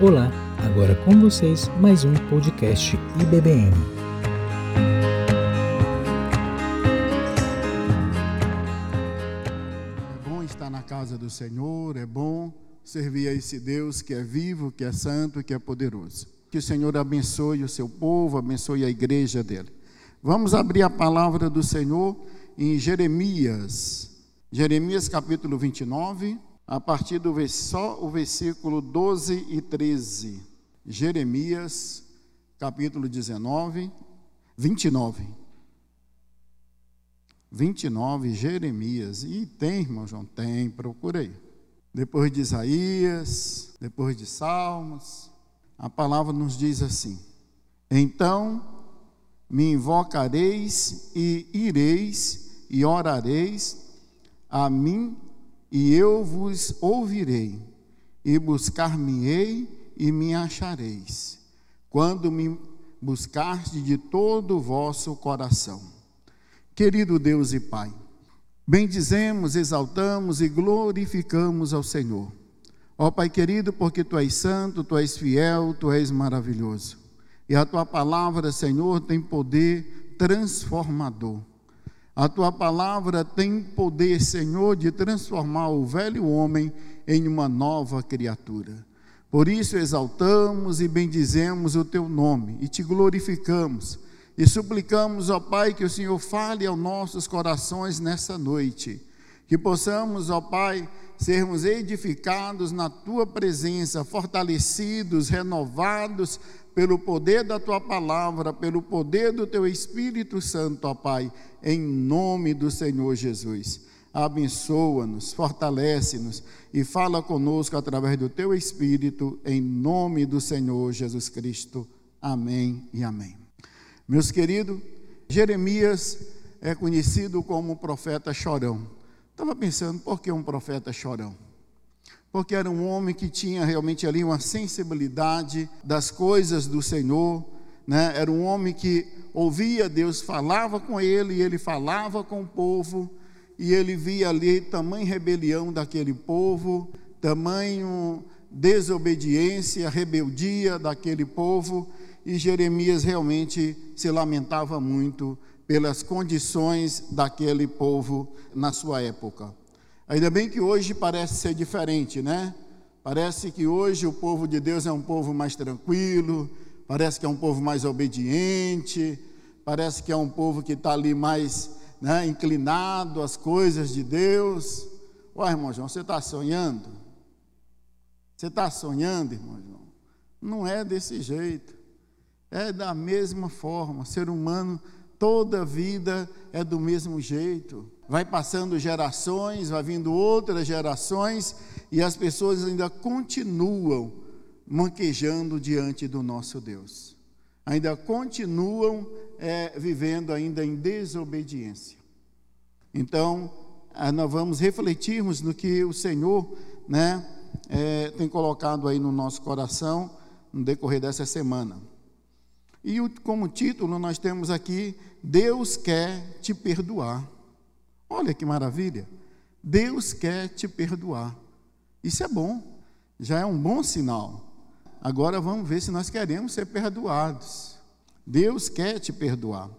Olá, agora com vocês mais um podcast IBBM. É bom estar na casa do Senhor, é bom servir a esse Deus que é vivo, que é santo, que é poderoso. Que o Senhor abençoe o seu povo, abençoe a igreja dele. Vamos abrir a palavra do Senhor em Jeremias, Jeremias capítulo 29, a partir do só o versículo 12 e 13. Jeremias, capítulo 19, 29. 29, Jeremias. E tem, irmão João? Tem, procurei. Depois de Isaías, depois de Salmos, a palavra nos diz assim: Então me invocareis e ireis e orareis a mim e eu vos ouvirei, e buscar-me-ei e me achareis, quando me buscardes de todo o vosso coração. Querido Deus e Pai, bendizemos, exaltamos e glorificamos ao Senhor. Ó Pai querido, porque Tu és santo, Tu és fiel, Tu és maravilhoso. E a Tua palavra, Senhor, tem poder transformador. A tua palavra tem poder, Senhor, de transformar o velho homem em uma nova criatura. Por isso exaltamos e bendizemos o teu nome e te glorificamos e suplicamos, ó Pai, que o Senhor fale aos nossos corações nessa noite. Que possamos, ó Pai, sermos edificados na tua presença, fortalecidos, renovados pelo poder da tua palavra, pelo poder do teu Espírito Santo, ó Pai, em nome do Senhor Jesus. Abençoa-nos, fortalece-nos e fala conosco através do teu Espírito, em nome do Senhor Jesus Cristo. Amém e amém. Meus queridos, Jeremias é conhecido como profeta chorão. Estava pensando, por que um profeta chorão? porque era um homem que tinha realmente ali uma sensibilidade das coisas do Senhor, né? Era um homem que ouvia Deus, falava com ele, e ele falava com o povo, e ele via ali tamanha rebelião daquele povo, tamanho desobediência, rebeldia daquele povo, e Jeremias realmente se lamentava muito pelas condições daquele povo na sua época. Ainda bem que hoje parece ser diferente, né? Parece que hoje o povo de Deus é um povo mais tranquilo, parece que é um povo mais obediente, parece que é um povo que está ali mais né, inclinado às coisas de Deus. Ué, irmão João, você está sonhando? Você está sonhando, irmão João? Não é desse jeito. É da mesma forma. Ser humano, toda vida é do mesmo jeito vai passando gerações, vai vindo outras gerações, e as pessoas ainda continuam manquejando diante do nosso Deus. Ainda continuam é, vivendo ainda em desobediência. Então, ah, nós vamos refletirmos no que o Senhor né, é, tem colocado aí no nosso coração no decorrer dessa semana. E como título nós temos aqui, Deus quer te perdoar. Olha que maravilha. Deus quer te perdoar. Isso é bom. Já é um bom sinal. Agora vamos ver se nós queremos ser perdoados. Deus quer te perdoar.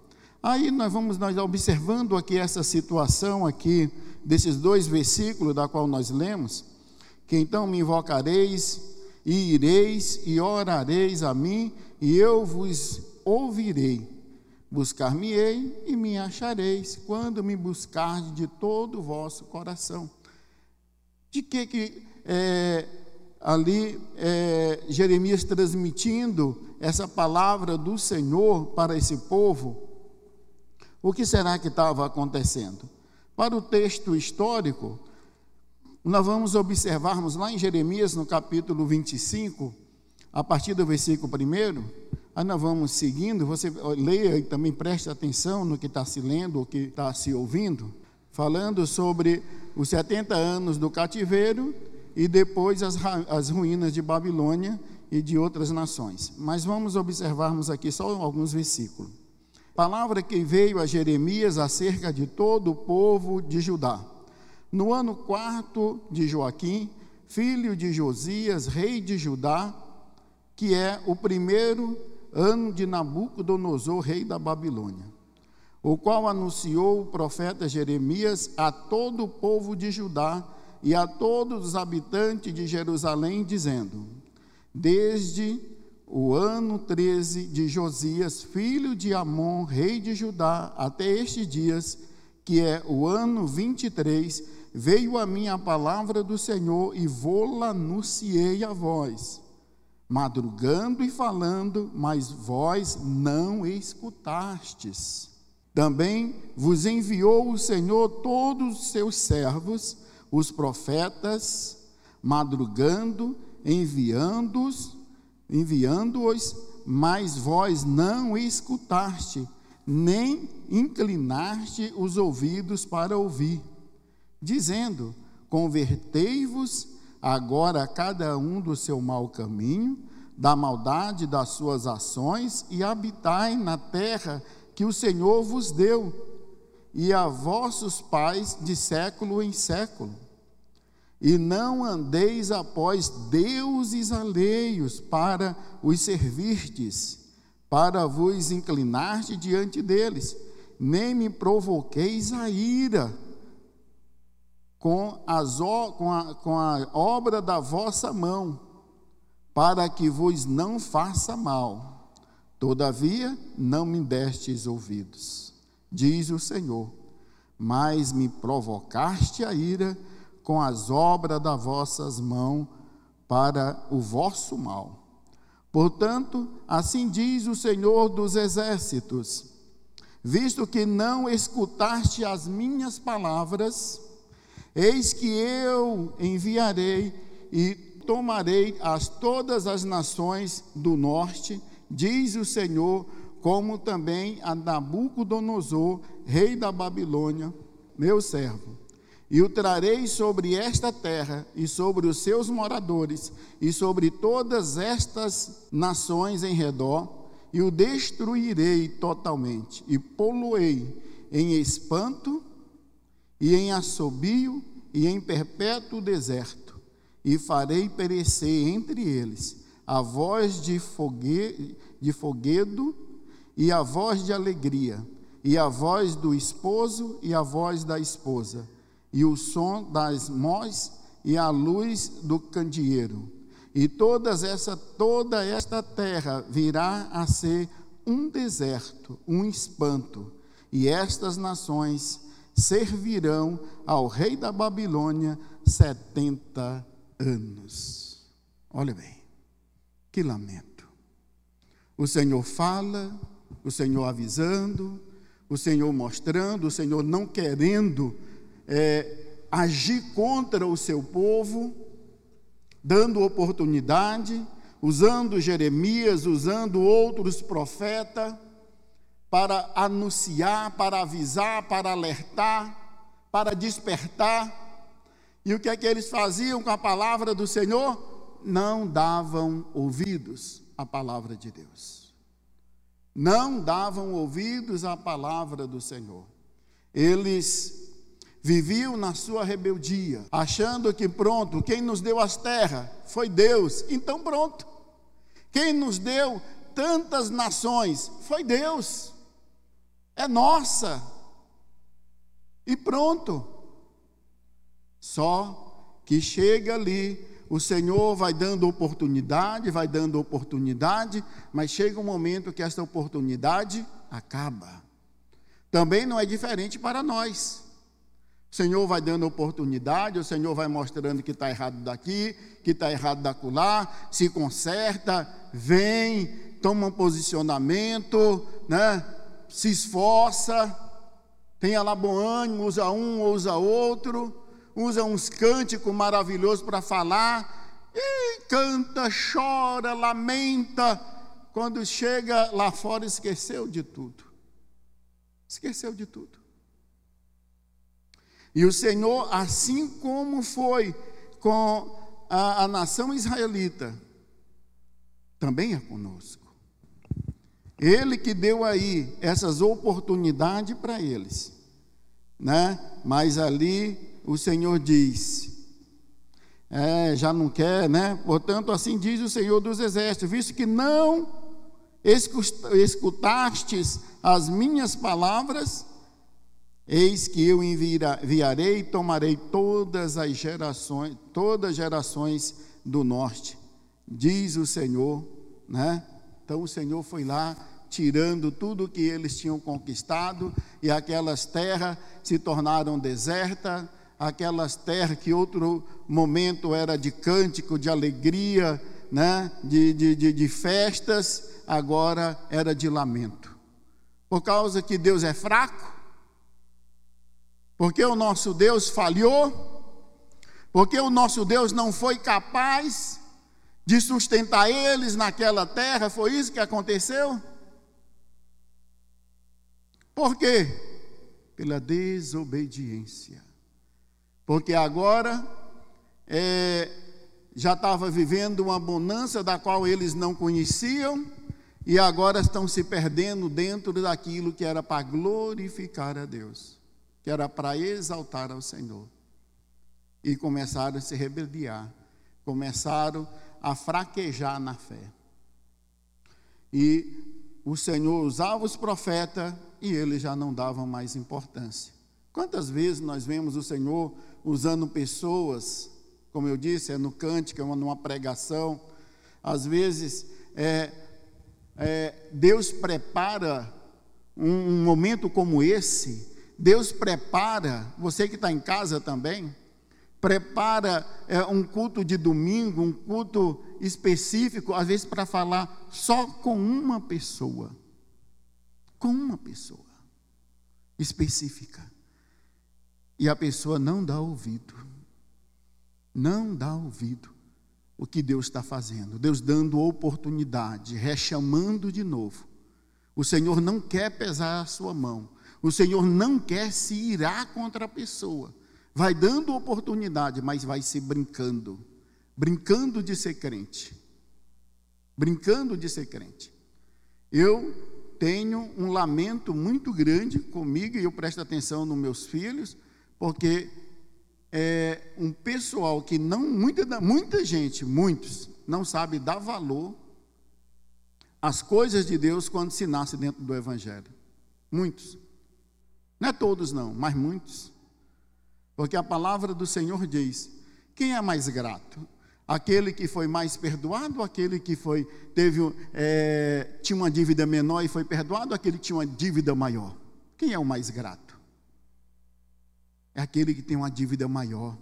Aí nós vamos nós observando aqui essa situação aqui desses dois versículos da qual nós lemos, que então me invocareis e ireis e orareis a mim e eu vos ouvirei. Buscar-me-ei e me achareis, quando me buscardes de todo o vosso coração. De que que é, ali é, Jeremias transmitindo essa palavra do Senhor para esse povo? O que será que estava acontecendo? Para o texto histórico, nós vamos observarmos lá em Jeremias, no capítulo 25, a partir do versículo 1, Aí nós vamos seguindo, você leia e também preste atenção no que está se lendo, o que está se ouvindo, falando sobre os 70 anos do cativeiro e depois as, as ruínas de Babilônia e de outras nações. Mas vamos observarmos aqui só alguns versículos. Palavra que veio a Jeremias acerca de todo o povo de Judá. No ano quarto de Joaquim, filho de Josias, rei de Judá, que é o primeiro ano de Nabucodonosor, rei da Babilônia, o qual anunciou o profeta Jeremias a todo o povo de Judá e a todos os habitantes de Jerusalém, dizendo: Desde o ano 13 de Josias, filho de Amon, rei de Judá, até estes dias, que é o ano 23, veio a mim a palavra do Senhor e vou-la anunciei a vós, madrugando e falando, mas vós não escutastes. Também vos enviou o Senhor todos os seus servos, os profetas, madrugando, enviando-os, enviando-os, mas vós não escutaste, nem inclinaste os ouvidos para ouvir, dizendo: Convertei-vos agora cada um do seu mau caminho, da maldade das suas ações, e habitai na terra que o Senhor vos deu, e a vossos pais de século em século. E não andeis após deuses alheios para os servirdes, para vos inclinardes diante deles, nem me provoqueis a ira com, as, com, a, com a obra da vossa mão, para que vos não faça mal. Todavia, não me destes ouvidos, diz o Senhor, mas me provocaste a ira com as obras das vossas mãos para o vosso mal. Portanto, assim diz o Senhor dos exércitos: visto que não escutaste as minhas palavras, Eis que eu enviarei e tomarei as todas as nações do norte, diz o Senhor, como também a Nabucodonosor, rei da Babilônia, meu servo. E o trarei sobre esta terra e sobre os seus moradores e sobre todas estas nações em redor, e o destruirei totalmente, e poluei em espanto e em assobio e em perpétuo deserto, e farei perecer entre eles a voz de, fogue, de foguedo e a voz de alegria, e a voz do esposo e a voz da esposa, e o som das mós e a luz do candeeiro. E todas essa, toda esta terra virá a ser um deserto, um espanto, e estas nações servirão ao rei da Babilônia 70 anos. Olha bem, que lamento. O Senhor fala, o Senhor avisando, o Senhor mostrando, o Senhor não querendo é, agir contra o seu povo, dando oportunidade, usando Jeremias, usando outros profetas para anunciar, para avisar, para alertar, para despertar. E o que é que eles faziam com a palavra do Senhor? Não davam ouvidos à palavra de Deus. Não davam ouvidos à palavra do Senhor. Eles viviam na sua rebeldia, achando que pronto, quem nos deu as terras foi Deus. Então pronto. Quem nos deu tantas nações foi Deus é nossa. E pronto. Só que chega ali, o Senhor vai dando oportunidade, vai dando oportunidade, mas chega um momento que essa oportunidade acaba. Também não é diferente para nós. O Senhor vai dando oportunidade, o Senhor vai mostrando que está errado daqui, que está errado da lá, se conserta, vem, toma um posicionamento, né? Se esforça, tem lá bom ânimo, usa um, usa outro, usa uns cânticos maravilhosos para falar, e canta, chora, lamenta. Quando chega lá fora, esqueceu de tudo. Esqueceu de tudo. E o Senhor, assim como foi com a, a nação israelita, também é conosco. Ele que deu aí essas oportunidades para eles, né? Mas ali o Senhor diz: é, já não quer, né? Portanto, assim diz o Senhor dos Exércitos, visto que não escutastes as minhas palavras, eis que eu enviarei e tomarei todas as gerações, todas as gerações do norte, diz o Senhor, né? Então o Senhor foi lá tirando tudo que eles tinham conquistado e aquelas terras se tornaram desertas, aquelas terras que outro momento era de cântico, de alegria, né? de, de, de, de festas, agora era de lamento. Por causa que Deus é fraco, porque o nosso Deus falhou, porque o nosso Deus não foi capaz de sustentar eles naquela terra, foi isso que aconteceu? Por quê? Pela desobediência. Porque agora é, já estava vivendo uma bonança da qual eles não conheciam e agora estão se perdendo dentro daquilo que era para glorificar a Deus, que era para exaltar ao Senhor. E começaram a se rebeliar, começaram a fraquejar na fé. E o Senhor usava os profetas e eles já não davam mais importância. Quantas vezes nós vemos o Senhor usando pessoas, como eu disse, é no cântico, é numa pregação, às vezes é, é, Deus prepara um, um momento como esse, Deus prepara, você que está em casa também, prepara é, um culto de domingo, um culto específico, às vezes para falar só com uma pessoa com uma pessoa específica. E a pessoa não dá ouvido. Não dá ouvido o que Deus está fazendo. Deus dando oportunidade, rechamando de novo. O Senhor não quer pesar a sua mão. O Senhor não quer se irar contra a pessoa. Vai dando oportunidade, mas vai se brincando. Brincando de ser crente. Brincando de ser crente. Eu tenho um lamento muito grande comigo e eu presto atenção nos meus filhos, porque é um pessoal que não, muita, muita gente, muitos, não sabe dar valor às coisas de Deus quando se nasce dentro do Evangelho. Muitos. Não é todos, não, mas muitos. Porque a palavra do Senhor diz: quem é mais grato? Aquele que foi mais perdoado, aquele que foi teve é, tinha uma dívida menor e foi perdoado, aquele que tinha uma dívida maior. Quem é o mais grato? É aquele que tem uma dívida maior.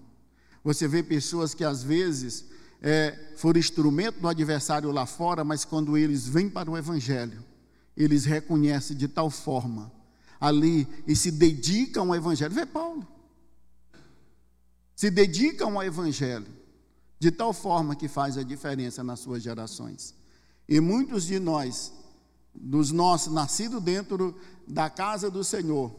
Você vê pessoas que às vezes é, foram instrumento do adversário lá fora, mas quando eles vêm para o Evangelho, eles reconhecem de tal forma ali e se dedicam ao Evangelho. Vê Paulo. Se dedicam ao Evangelho de tal forma que faz a diferença nas suas gerações. E muitos de nós, dos nossos, nascidos dentro da casa do Senhor,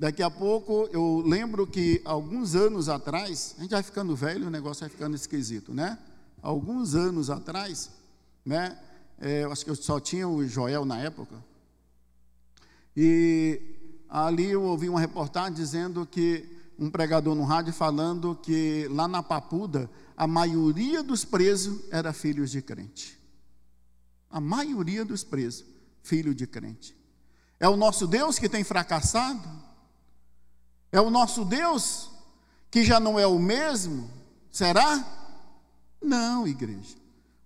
daqui a pouco eu lembro que alguns anos atrás, a gente vai ficando velho, o negócio vai ficando esquisito, né? Alguns anos atrás, né? É, eu acho que eu só tinha o Joel na época. E ali eu ouvi uma reportagem dizendo que um pregador no rádio falando que lá na Papuda a maioria dos presos era filhos de crente. A maioria dos presos, filho de crente. É o nosso Deus que tem fracassado? É o nosso Deus que já não é o mesmo? Será? Não, igreja.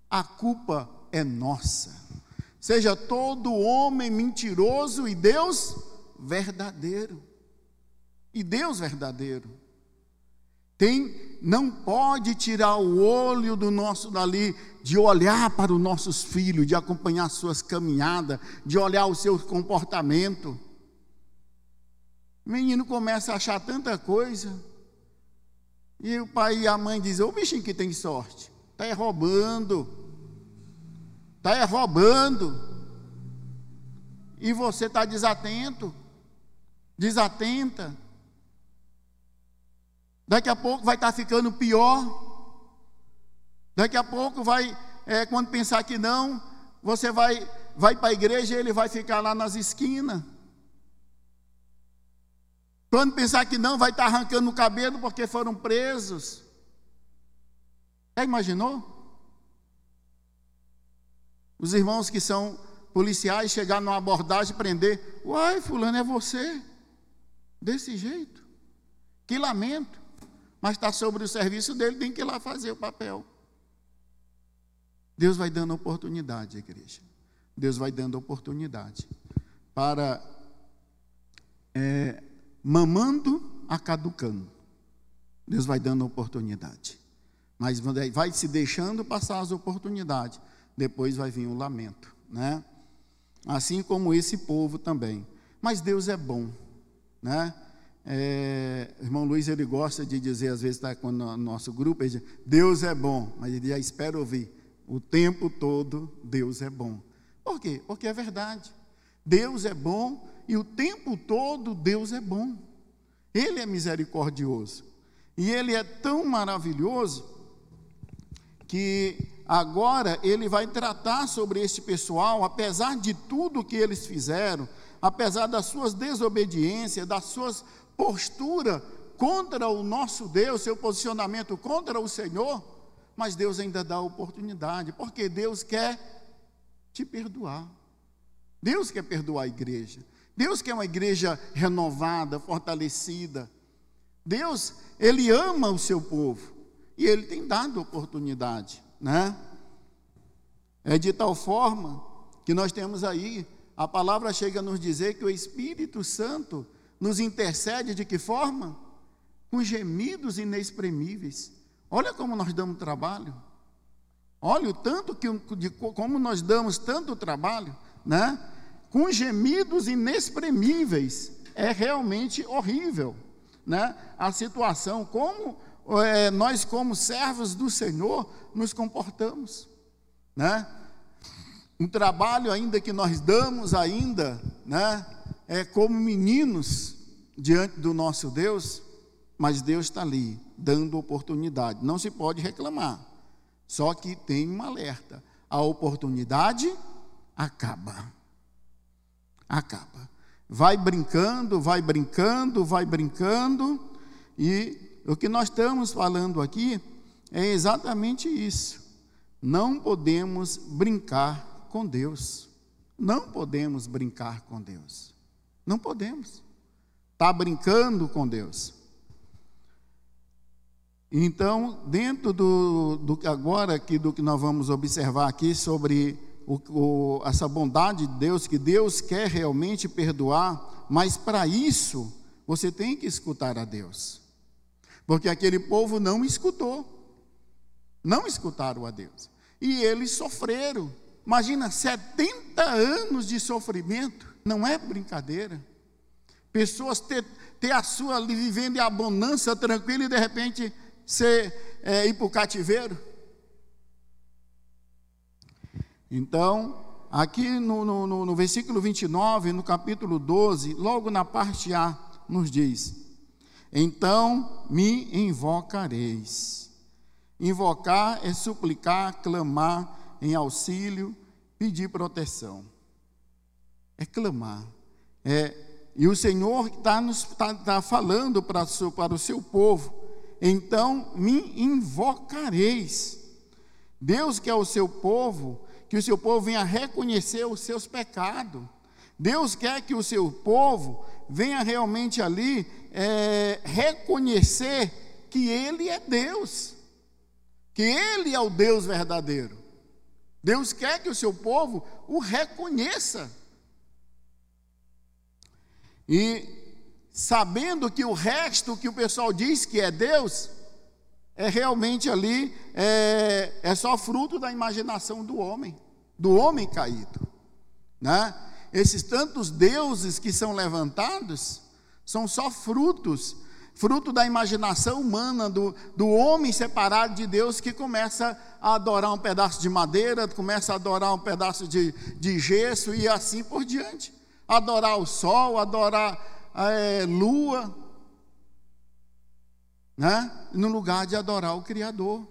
A culpa é nossa. Seja todo homem mentiroso e Deus verdadeiro. E Deus verdadeiro. Tem, não pode tirar o olho do nosso dali, de olhar para os nossos filhos, de acompanhar suas caminhadas, de olhar o seu comportamento. O menino começa a achar tanta coisa. E o pai e a mãe dizem: Ô bichinho que tem sorte, está é roubando, está é roubando. E você está desatento, desatenta. Daqui a pouco vai estar ficando pior. Daqui a pouco vai, é, quando pensar que não, você vai, vai para a igreja e ele vai ficar lá nas esquinas. Quando pensar que não, vai estar arrancando o cabelo porque foram presos. Já imaginou? Os irmãos que são policiais chegar numa abordagem e prender. Uai, fulano, é você. Desse jeito. Que lamento. Mas está sobre o serviço dele, tem que ir lá fazer o papel. Deus vai dando oportunidade, igreja. Deus vai dando oportunidade para é, mamando a caducando. Deus vai dando oportunidade. Mas vai se deixando passar as oportunidades. Depois vai vir o lamento, né? Assim como esse povo também. Mas Deus é bom, né? É, irmão Luiz ele gosta de dizer às vezes está com o nosso grupo, ele diz, Deus é bom, mas ele já espera ouvir o tempo todo Deus é bom. Por quê? Porque é verdade. Deus é bom e o tempo todo Deus é bom. Ele é misericordioso. E ele é tão maravilhoso que agora ele vai tratar sobre este pessoal, apesar de tudo que eles fizeram, apesar das suas desobediências, das suas posturas contra o nosso Deus, seu posicionamento contra o Senhor, mas Deus ainda dá oportunidade, porque Deus quer te perdoar. Deus quer perdoar a igreja. Deus quer uma igreja renovada, fortalecida. Deus, ele ama o seu povo e ele tem dado oportunidade, né? É de tal forma que nós temos aí a palavra chega a nos dizer que o Espírito Santo nos intercede de que forma? Com gemidos inexprimíveis. Olha como nós damos trabalho. Olha o tanto que de como nós damos tanto trabalho, né? Com gemidos inexprimíveis. É realmente horrível, né? A situação como é, nós como servos do Senhor nos comportamos, né? Um trabalho ainda que nós damos ainda, né? É como meninos diante do nosso Deus, mas Deus está ali dando oportunidade. Não se pode reclamar. Só que tem um alerta: a oportunidade acaba. Acaba. Vai brincando, vai brincando, vai brincando, e o que nós estamos falando aqui é exatamente isso. Não podemos brincar com Deus. Não podemos brincar com Deus. Não podemos. Está brincando com Deus. Então, dentro do, do agora aqui do que nós vamos observar aqui sobre o, o, essa bondade de Deus, que Deus quer realmente perdoar, mas para isso você tem que escutar a Deus, porque aquele povo não escutou, não escutaram a Deus, e eles sofreram. Imagina 70 anos de sofrimento, não é brincadeira. Pessoas ter, ter a sua vivendo em abundância tranquila e de repente ser, é, ir para o cativeiro. Então, aqui no, no, no versículo 29, no capítulo 12, logo na parte A, nos diz: Então me invocareis. Invocar é suplicar, clamar em auxílio, pedir proteção. É clamar. É, e o Senhor está tá, tá falando para, para o seu povo então me invocareis. Deus quer o seu povo, que o seu povo venha reconhecer os seus pecados. Deus quer que o seu povo venha realmente ali é, reconhecer que Ele é Deus, que Ele é o Deus verdadeiro. Deus quer que o seu povo o reconheça. E sabendo que o resto que o pessoal diz que é Deus, é realmente ali, é, é só fruto da imaginação do homem, do homem caído. Né? Esses tantos deuses que são levantados são só frutos, fruto da imaginação humana, do, do homem separado de Deus que começa a adorar um pedaço de madeira, começa a adorar um pedaço de, de gesso e assim por diante. Adorar o sol, adorar é, lua, né? no lugar de adorar o Criador.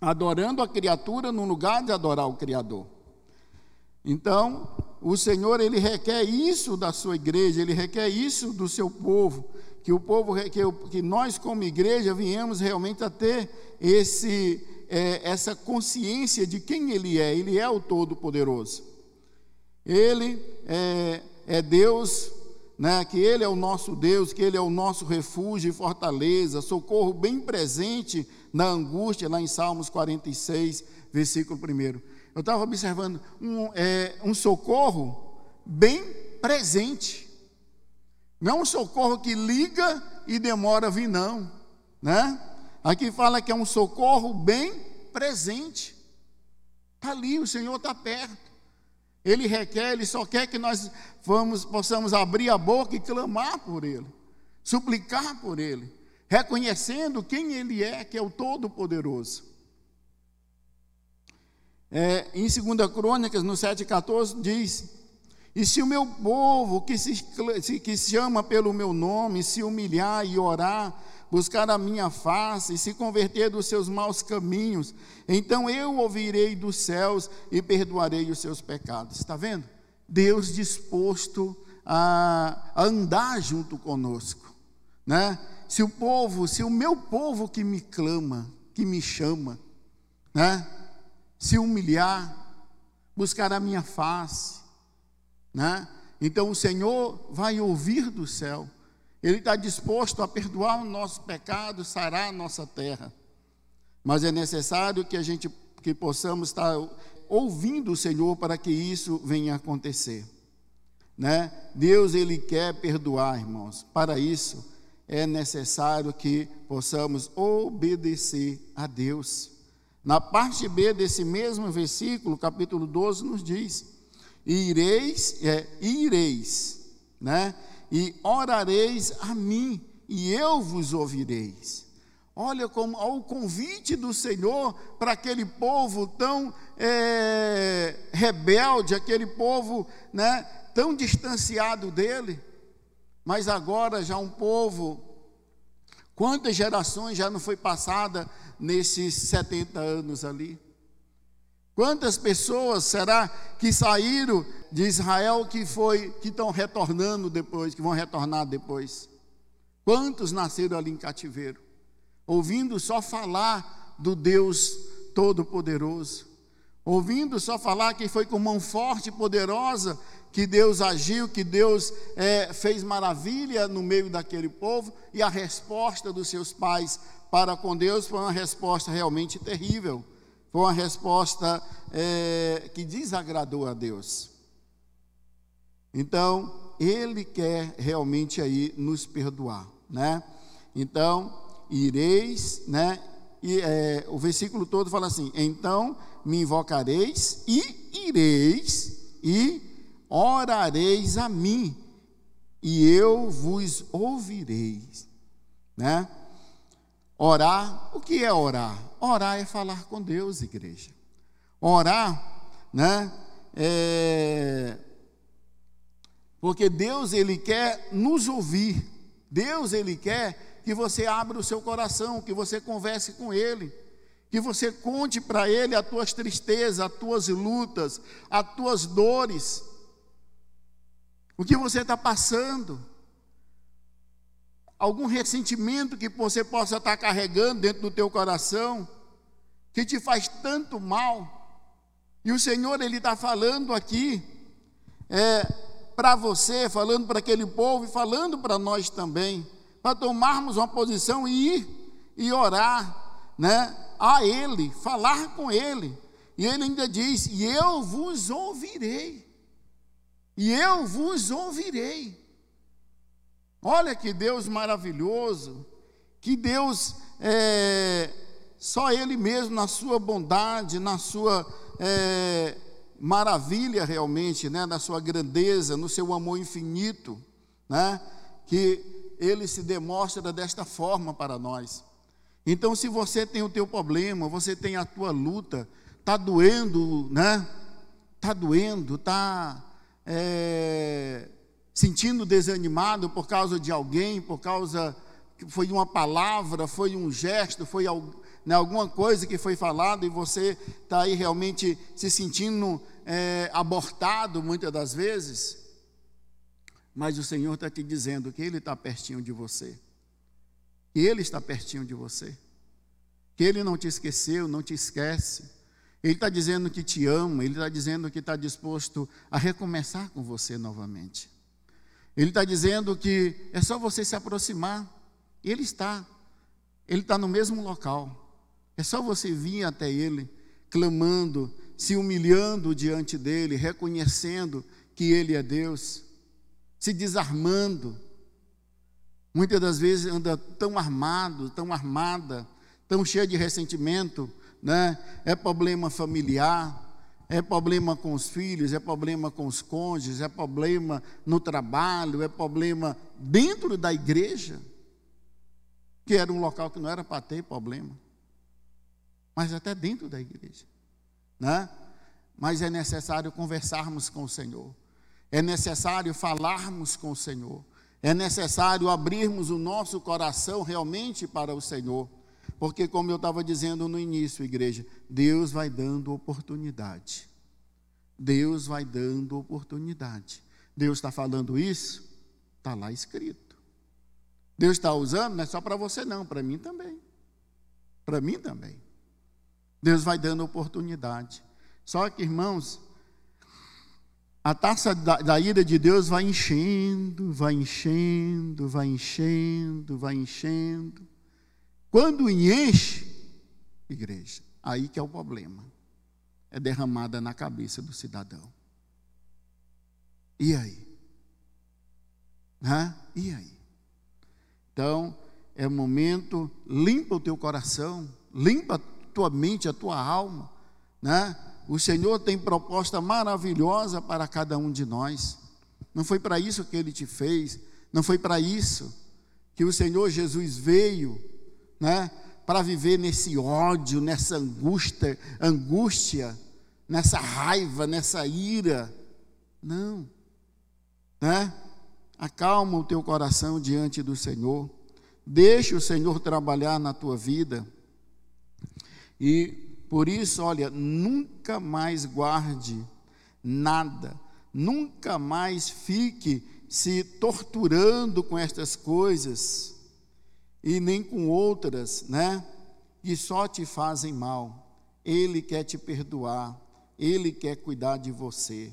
Adorando a criatura no lugar de adorar o Criador. Então, o Senhor, Ele requer isso da sua igreja, Ele requer isso do seu povo, que o povo, que, que nós como igreja viemos realmente a ter esse, é, essa consciência de quem Ele é. Ele é o Todo-Poderoso. Ele é, é Deus, né, que Ele é o nosso Deus, que Ele é o nosso refúgio e fortaleza, socorro bem presente na angústia, lá em Salmos 46, versículo 1. Eu estava observando um, é, um socorro bem presente. Não é um socorro que liga e demora a vir, não. Né? Aqui fala que é um socorro bem presente. Está ali, o Senhor está perto. Ele requer, Ele só quer que nós vamos, possamos abrir a boca e clamar por Ele, suplicar por Ele, reconhecendo quem Ele é, que é o Todo-Poderoso. É, em 2 Crônicas, no 7,14, diz: e se o meu povo, que se, que se chama pelo meu nome, se humilhar e orar, buscar a minha face e se converter dos seus maus caminhos, então eu ouvirei dos céus e perdoarei os seus pecados. Está vendo? Deus disposto a, a andar junto conosco, né? Se o povo, se o meu povo que me clama, que me chama, né? Se humilhar, buscar a minha face, né? Então o Senhor vai ouvir do céu, Ele está disposto a perdoar o nosso pecado, sarar a nossa terra. Mas é necessário que a gente que possamos estar ouvindo o Senhor para que isso venha a acontecer. Né? Deus ele quer perdoar, irmãos. Para isso é necessário que possamos obedecer a Deus. Na parte B desse mesmo versículo, capítulo 12, nos diz: ireis, é, ireis, né? E orareis a mim, e eu vos ouvireis. Olha como ao convite do Senhor para aquele povo tão é, rebelde, aquele povo, né, tão distanciado dele, mas agora já um povo. Quantas gerações já não foi passada nesses 70 anos ali? Quantas pessoas será que saíram de Israel que foi que estão retornando depois, que vão retornar depois? Quantos nasceram ali em cativeiro, ouvindo só falar do Deus Todo-Poderoso, ouvindo só falar que foi com mão forte e poderosa que Deus agiu, que Deus é, fez maravilha no meio daquele povo, e a resposta dos seus pais para com Deus foi uma resposta realmente terrível. Foi uma resposta é, que desagradou a Deus. Então, Ele quer realmente aí nos perdoar, né? Então, ireis, né? E é, o versículo todo fala assim: então me invocareis e ireis e orareis a mim, e eu vos ouvirei, né? Orar, o que é orar? Orar é falar com Deus, igreja. Orar, né? É... Porque Deus ele quer nos ouvir. Deus ele quer que você abra o seu coração, que você converse com ele, que você conte para ele as tuas tristezas, as tuas lutas, as tuas dores, o que você está passando algum ressentimento que você possa estar carregando dentro do teu coração, que te faz tanto mal. E o Senhor, Ele está falando aqui, é, para você, falando para aquele povo e falando para nós também, para tomarmos uma posição e ir e orar, né, a Ele, falar com Ele. E Ele ainda diz: E eu vos ouvirei. E eu vos ouvirei. Olha que Deus maravilhoso, que Deus, é, só Ele mesmo, na sua bondade, na sua é, maravilha realmente, né, na sua grandeza, no seu amor infinito, né, que Ele se demonstra desta forma para nós. Então, se você tem o teu problema, você tem a tua luta, está doendo, né? Está doendo, está é, sentindo desanimado por causa de alguém, por causa que foi uma palavra, foi um gesto, foi né, alguma coisa que foi falada e você está aí realmente se sentindo é, abortado muitas das vezes, Mas o Senhor está te dizendo que Ele está pertinho de você. Que Ele está pertinho de você. Que Ele não te esqueceu, não te esquece. Ele está dizendo que te ama, Ele está dizendo que está disposto a recomeçar com você novamente. Ele está dizendo que é só você se aproximar. Ele está. Ele está no mesmo local. É só você vir até Ele, clamando, se humilhando diante dEle, reconhecendo que Ele é Deus, se desarmando. Muitas das vezes anda tão armado, tão armada, tão cheia de ressentimento, né? É problema familiar, é problema com os filhos, é problema com os cônjuges, é problema no trabalho, é problema dentro da igreja, que era um local que não era para ter problema, mas até dentro da igreja, né? Mas é necessário conversarmos com o Senhor, é necessário falarmos com o Senhor, é necessário abrirmos o nosso coração realmente para o Senhor. Porque, como eu estava dizendo no início, igreja, Deus vai dando oportunidade. Deus vai dando oportunidade. Deus está falando isso? Está lá escrito. Deus está usando, não é só para você, não, para mim também. Para mim também. Deus vai dando oportunidade. Só que, irmãos, a taça da, da, ira de Deus vai enchendo, vai enchendo, vai enchendo, vai enchendo. Quando enche, igreja, aí que é o problema. É derramada na cabeça do cidadão. E aí? Hã? E aí? Então, é o momento, limpa o teu coração, limpa a tua mente, a tua alma, né? O Senhor tem proposta maravilhosa para cada um de nós. Não foi para isso que ele te fez, não foi para isso que o Senhor Jesus veio né, para viver nesse ódio, nessa angústia, angústia, nessa raiva, nessa ira. Não. Né? Acalma o teu coração diante do Senhor. Deixa o Senhor trabalhar na tua vida. E por isso, olha, nunca mais guarde nada. Nunca mais fique se torturando com estas coisas e nem com outras, né? Que só te fazem mal. Ele quer te perdoar, ele quer cuidar de você.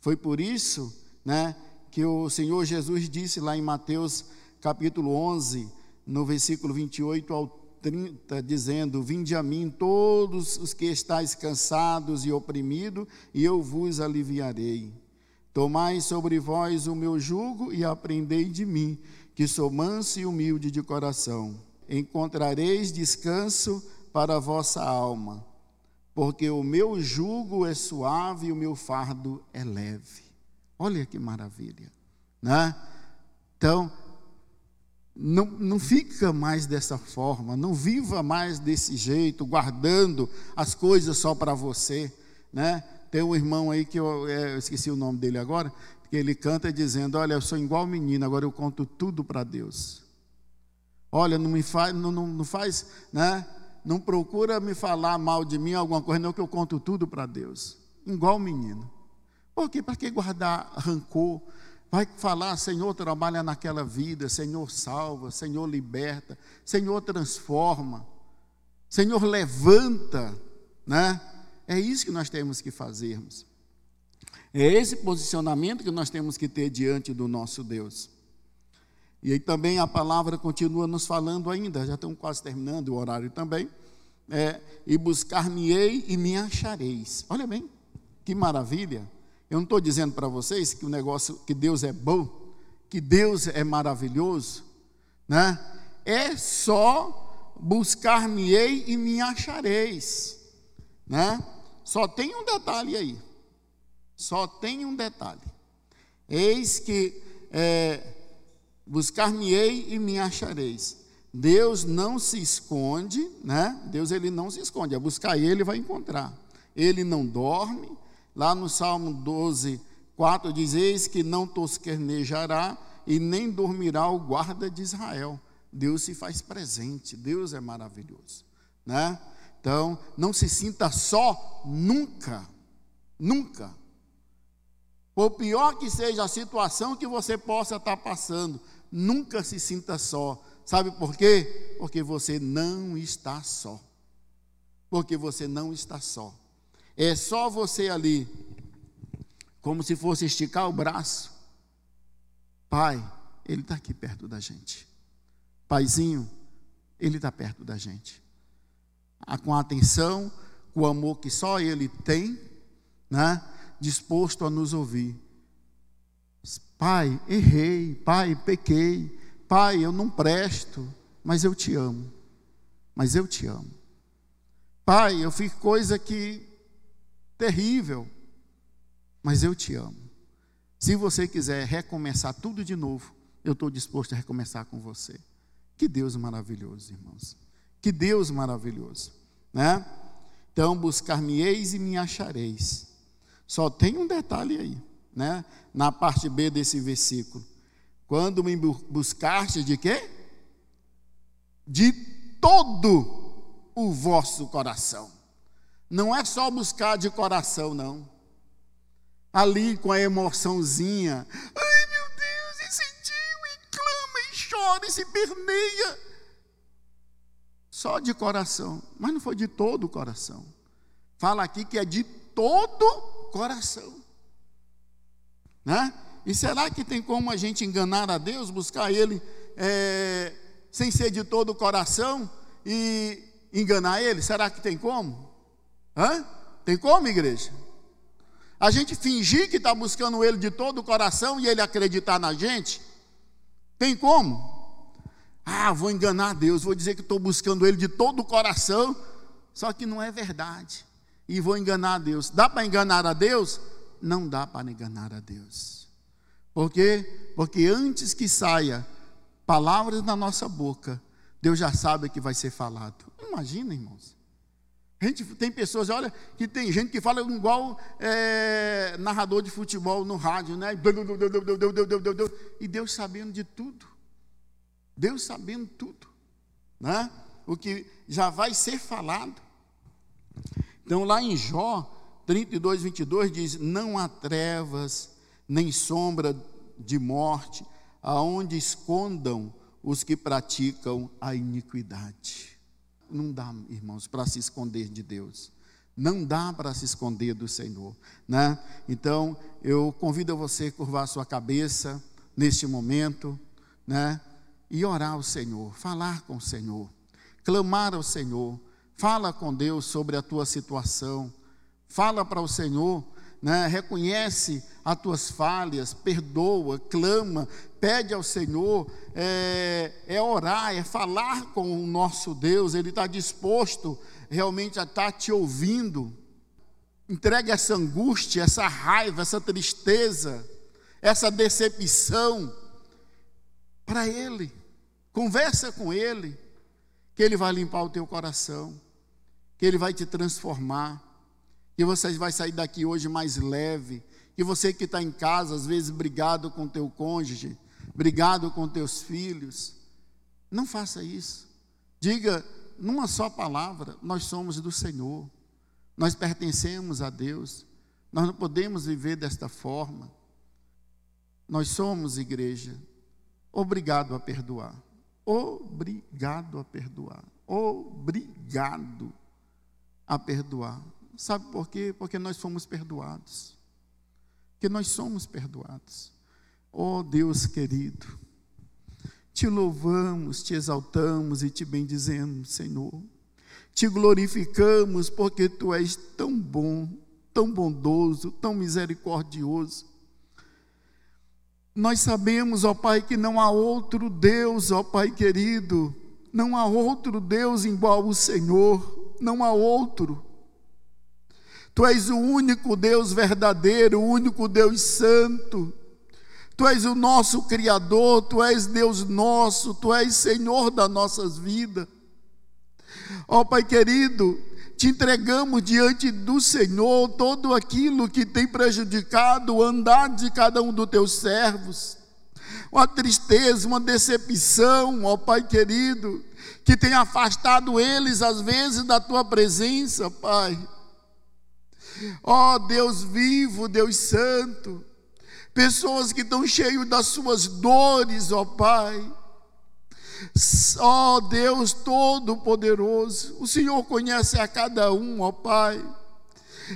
Foi por isso, né, que o Senhor Jesus disse lá em Mateus capítulo 11, no versículo 28 ao 30, dizendo: Vinde a mim todos os que estáis cansados e oprimidos, e eu vos aliviarei. Tomai sobre vós o meu jugo e aprendei de mim, que sou manso e humilde de coração. Encontrareis descanso para a vossa alma, porque o meu jugo é suave e o meu fardo é leve. Olha que maravilha, né? Então, não, não fica mais dessa forma, não viva mais desse jeito, guardando as coisas só para você, né? Tem um irmão aí que eu, é, eu esqueci o nome dele agora, ele canta dizendo: Olha, eu sou igual menino, agora eu conto tudo para Deus. Olha, não me faz, não, não, não, faz, né? Não procura me falar mal de mim, alguma coisa, não, que eu conto tudo para Deus. Igual menino. Por quê? Para que guardar rancor? Vai falar, Senhor, trabalha naquela vida, Senhor, salva, Senhor, liberta, Senhor, transforma, Senhor, levanta, né? É isso que nós temos que fazermos. É esse posicionamento que nós temos que ter diante do nosso Deus. E aí também a palavra continua nos falando ainda, já estamos quase terminando o horário também. É, e buscar-me-ei e me achareis. Olha bem, que maravilha. Eu não estou dizendo para vocês que o negócio, que Deus é bom, que Deus é maravilhoso, né? É só buscar-me-ei e me achareis, né? Só tem um detalhe aí. Só tem um detalhe. Eis que é, buscar-me-ei e me achareis. Deus não se esconde, né? Deus ele não se esconde. É buscar ele vai encontrar. Ele não dorme. Lá no Salmo 12, 4 diz: Eis que não tosquenejará e nem dormirá o guarda de Israel. Deus se faz presente. Deus é maravilhoso, né? Então, não se sinta só nunca. Nunca. Por pior que seja a situação que você possa estar passando, nunca se sinta só. Sabe por quê? Porque você não está só. Porque você não está só. É só você ali, como se fosse esticar o braço. Pai, Ele está aqui perto da gente. Paizinho, Ele está perto da gente. Ah, com atenção, com o amor que só Ele tem, né? Disposto a nos ouvir. Pai, errei, pai, pequei, pai, eu não presto, mas eu te amo. Mas eu te amo. Pai, eu fiz coisa que terrível, mas eu te amo. Se você quiser recomeçar tudo de novo, eu estou disposto a recomeçar com você. Que Deus maravilhoso, irmãos. Que Deus maravilhoso, né? Então buscar-me-eis e me achareis só tem um detalhe aí, né? Na parte B desse versículo. Quando me buscaste de quê? De todo o vosso coração. Não é só buscar de coração, não. Ali com a emoçãozinha. Ai, meu Deus, e sentiu, e clama, e chora, e se perneia. Só de coração. Mas não foi de todo o coração. Fala aqui que é de todo coração. Né? E será que tem como a gente enganar a Deus, buscar Ele é, sem ser de todo o coração e enganar Ele? Será que tem como? Hã? Tem como, igreja? A gente fingir que está buscando Ele de todo o coração e Ele acreditar na gente? Tem como? Ah, vou enganar Deus, vou dizer que estou buscando Ele de todo o coração, só que não é verdade e vou enganar a Deus. Dá para enganar a Deus? Não dá para enganar a Deus. Por quê? Porque antes que saia palavras da nossa boca, Deus já sabe que vai ser falado. Imagina, irmãos. A gente tem pessoas, olha, que tem gente que fala igual é, narrador de futebol no rádio, né? E Deus sabendo de tudo. Deus sabendo tudo, né? O que já vai ser falado. Então, lá em Jó 32, 22 diz: Não há trevas, nem sombra de morte, aonde escondam os que praticam a iniquidade. Não dá, irmãos, para se esconder de Deus. Não dá para se esconder do Senhor, né? Então, eu convido você a curvar sua cabeça neste momento, né? E orar ao Senhor, falar com o Senhor, clamar ao Senhor, Fala com Deus sobre a tua situação. Fala para o Senhor, né? reconhece as tuas falhas, perdoa, clama, pede ao Senhor. É, é orar, é falar com o nosso Deus. Ele está disposto realmente a estar tá te ouvindo. Entregue essa angústia, essa raiva, essa tristeza, essa decepção para Ele. Conversa com Ele, que Ele vai limpar o teu coração que Ele vai te transformar, que você vai sair daqui hoje mais leve, que você que está em casa, às vezes brigado com teu cônjuge, brigado com teus filhos, não faça isso. Diga numa só palavra: nós somos do Senhor, nós pertencemos a Deus, nós não podemos viver desta forma. Nós somos igreja, obrigado a perdoar. Obrigado a perdoar. Obrigado a perdoar. Sabe por quê? Porque nós fomos perdoados. Que nós somos perdoados. Oh Deus querido, te louvamos, te exaltamos e te bendizemos, Senhor. Te glorificamos porque tu és tão bom, tão bondoso, tão misericordioso. Nós sabemos, ó Pai, que não há outro Deus, ó Pai querido, não há outro Deus igual o Senhor não há outro. Tu és o único Deus verdadeiro, o único Deus santo. Tu és o nosso Criador, Tu és Deus nosso, Tu és Senhor das nossas vidas. Ó oh, Pai querido, te entregamos diante do Senhor todo aquilo que tem prejudicado o andar de cada um dos teus servos. Uma tristeza, uma decepção, ó Pai querido, que tem afastado eles, às vezes, da tua presença, Pai. Ó oh, Deus vivo, Deus santo, pessoas que estão cheios das suas dores, ó Pai. Ó oh, Deus Todo-Poderoso, o Senhor conhece a cada um, ó Pai,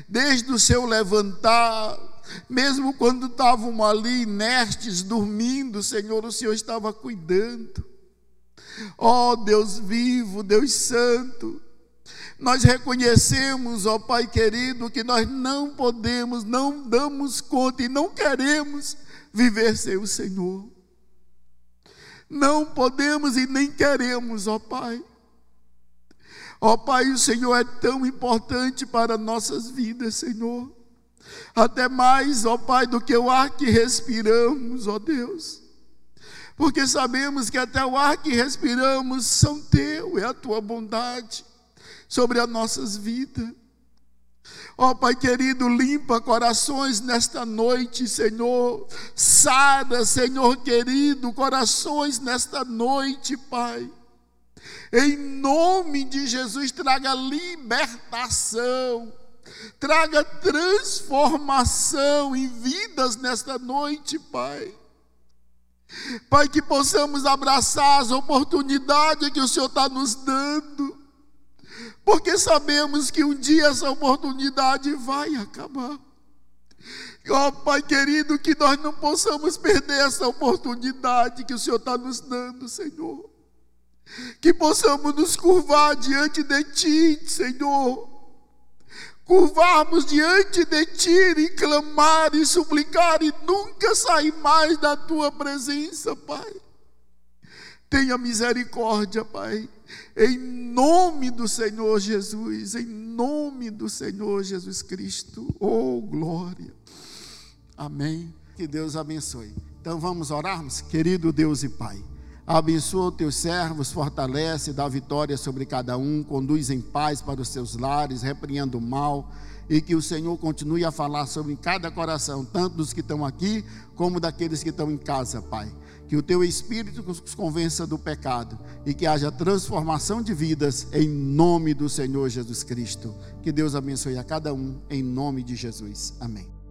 desde o seu levantar, mesmo quando estavam ali inertes, dormindo, Senhor, o Senhor estava cuidando. Ó oh, Deus vivo, Deus Santo, nós reconhecemos, ó Pai querido, que nós não podemos, não damos conta e não queremos viver sem o Senhor. Não podemos e nem queremos, ó Pai. Ó Pai, o Senhor é tão importante para nossas vidas, Senhor. Até mais, ó Pai, do que o ar que respiramos, ó Deus. Porque sabemos que até o ar que respiramos são teu, é a tua bondade sobre as nossas vidas. Ó oh, Pai querido, limpa corações nesta noite, Senhor. Sara, Senhor querido, corações nesta noite, Pai. Em nome de Jesus, traga libertação, traga transformação em vidas nesta noite, Pai. Pai, que possamos abraçar as oportunidades que o Senhor está nos dando porque sabemos que um dia essa oportunidade vai acabar. Ó oh, Pai querido, que nós não possamos perder essa oportunidade que o Senhor está nos dando, Senhor. Que possamos nos curvar diante de Ti, Senhor. Curvarmos diante de Ti e clamar e suplicar e nunca sair mais da Tua presença, Pai. Tenha misericórdia, Pai em nome do Senhor Jesus, em nome do Senhor Jesus Cristo. Oh, glória. Amém. Que Deus abençoe. Então vamos orarmos, querido Deus e Pai. Abençoa os teus servos, fortalece, dá vitória sobre cada um, conduz em paz para os seus lares, repreenda o mal e que o Senhor continue a falar sobre cada coração, tanto dos que estão aqui como daqueles que estão em casa, Pai que o teu espírito nos convença do pecado e que haja transformação de vidas em nome do Senhor Jesus Cristo. Que Deus abençoe a cada um em nome de Jesus. Amém.